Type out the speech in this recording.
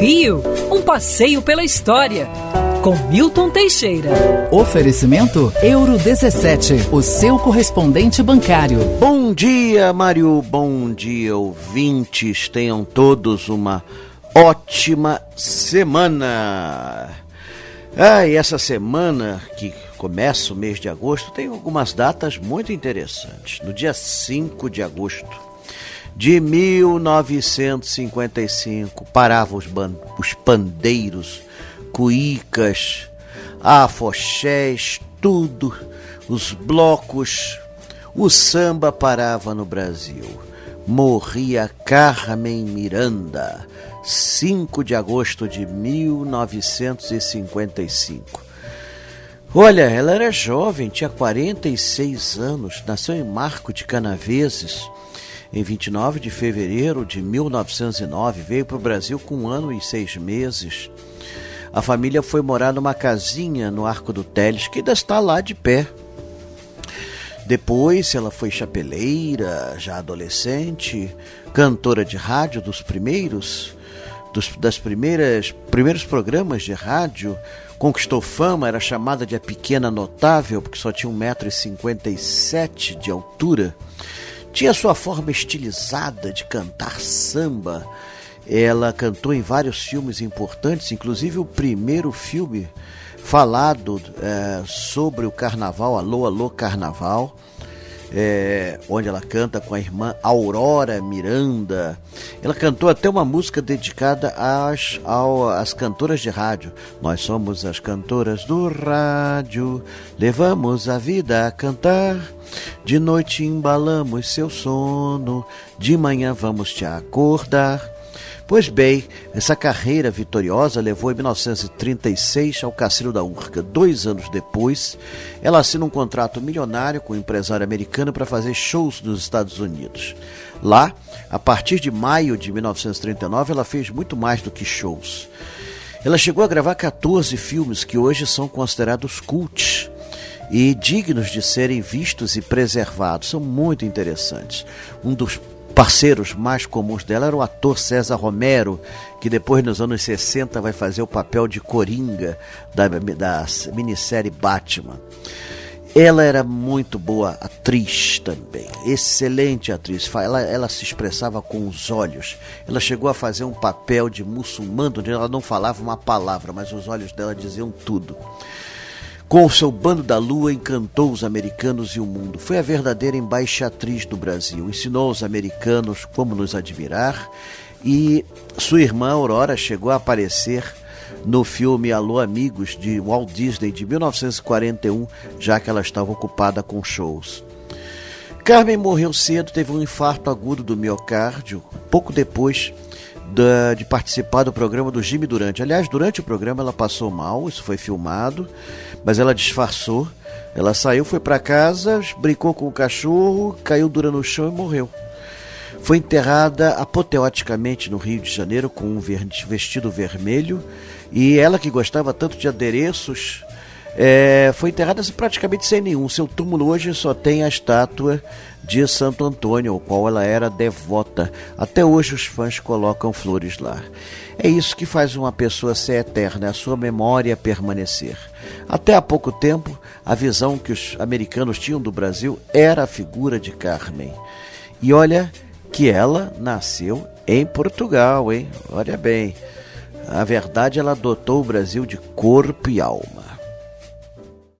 Rio, um passeio pela história. Com Milton Teixeira. Oferecimento Euro 17, o seu correspondente bancário. Bom dia, Mário. Bom dia, ouvintes. Tenham todos uma ótima semana. Ah, e essa semana que começa o mês de agosto tem algumas datas muito interessantes. No dia 5 de agosto de 1955, paravam os, os pandeiros, cuícas, afoxés, tudo, os blocos, o samba parava no Brasil. Morria Carmen Miranda, 5 de agosto de 1955. Olha, ela era jovem, tinha 46 anos, nasceu em Marco de Canaveses em 29 de fevereiro de 1909. Veio para o Brasil com um ano e seis meses. A família foi morar numa casinha no Arco do Teles, que ainda está lá de pé. Depois ela foi chapeleira, já adolescente, cantora de rádio dos primeiros, dos, das primeiras primeiros programas de rádio, conquistou fama, era chamada de a pequena notável, porque só tinha 1,57m de altura. Tinha sua forma estilizada de cantar samba. Ela cantou em vários filmes importantes, inclusive o primeiro filme falado é, sobre o carnaval, Alô, Alô Carnaval, é, onde ela canta com a irmã Aurora Miranda. Ela cantou até uma música dedicada às, ao, às cantoras de rádio. Nós somos as cantoras do rádio, levamos a vida a cantar. De noite embalamos seu sono, de manhã vamos te acordar. Pois bem, essa carreira vitoriosa levou em 1936 ao Cassino da Urca. Dois anos depois, ela assina um contrato milionário com um empresário americano para fazer shows nos Estados Unidos. Lá, a partir de maio de 1939, ela fez muito mais do que shows. Ela chegou a gravar 14 filmes que hoje são considerados cults e dignos de serem vistos e preservados. São muito interessantes. Um dos parceiros mais comuns dela era o ator César Romero, que depois nos anos 60 vai fazer o papel de Coringa da, da minissérie Batman. Ela era muito boa atriz também, excelente atriz. Ela, ela se expressava com os olhos. Ela chegou a fazer um papel de muçulmano, onde ela não falava uma palavra, mas os olhos dela diziam tudo. Com o seu bando da lua, encantou os americanos e o mundo. Foi a verdadeira embaixatriz do Brasil. Ensinou aos americanos como nos admirar e sua irmã Aurora chegou a aparecer no filme Alô Amigos de Walt Disney de 1941, já que ela estava ocupada com shows. Carmen morreu cedo, teve um infarto agudo do miocárdio, pouco depois da, de participar do programa do Jimmy Durante. Aliás, durante o programa ela passou mal, isso foi filmado, mas ela disfarçou. Ela saiu, foi para casa, brincou com o cachorro, caiu dura no chão e morreu. Foi enterrada apoteoticamente no Rio de Janeiro com um vestido vermelho e ela que gostava tanto de adereços é, foi enterrada praticamente sem nenhum. Seu túmulo hoje só tem a estátua de Santo Antônio, ao qual ela era devota. Até hoje os fãs colocam flores lá. É isso que faz uma pessoa ser eterna, a sua memória permanecer. Até há pouco tempo, a visão que os americanos tinham do Brasil era a figura de Carmen. E olha que ela nasceu em Portugal, hein? Olha bem. A verdade, ela adotou o Brasil de corpo e alma.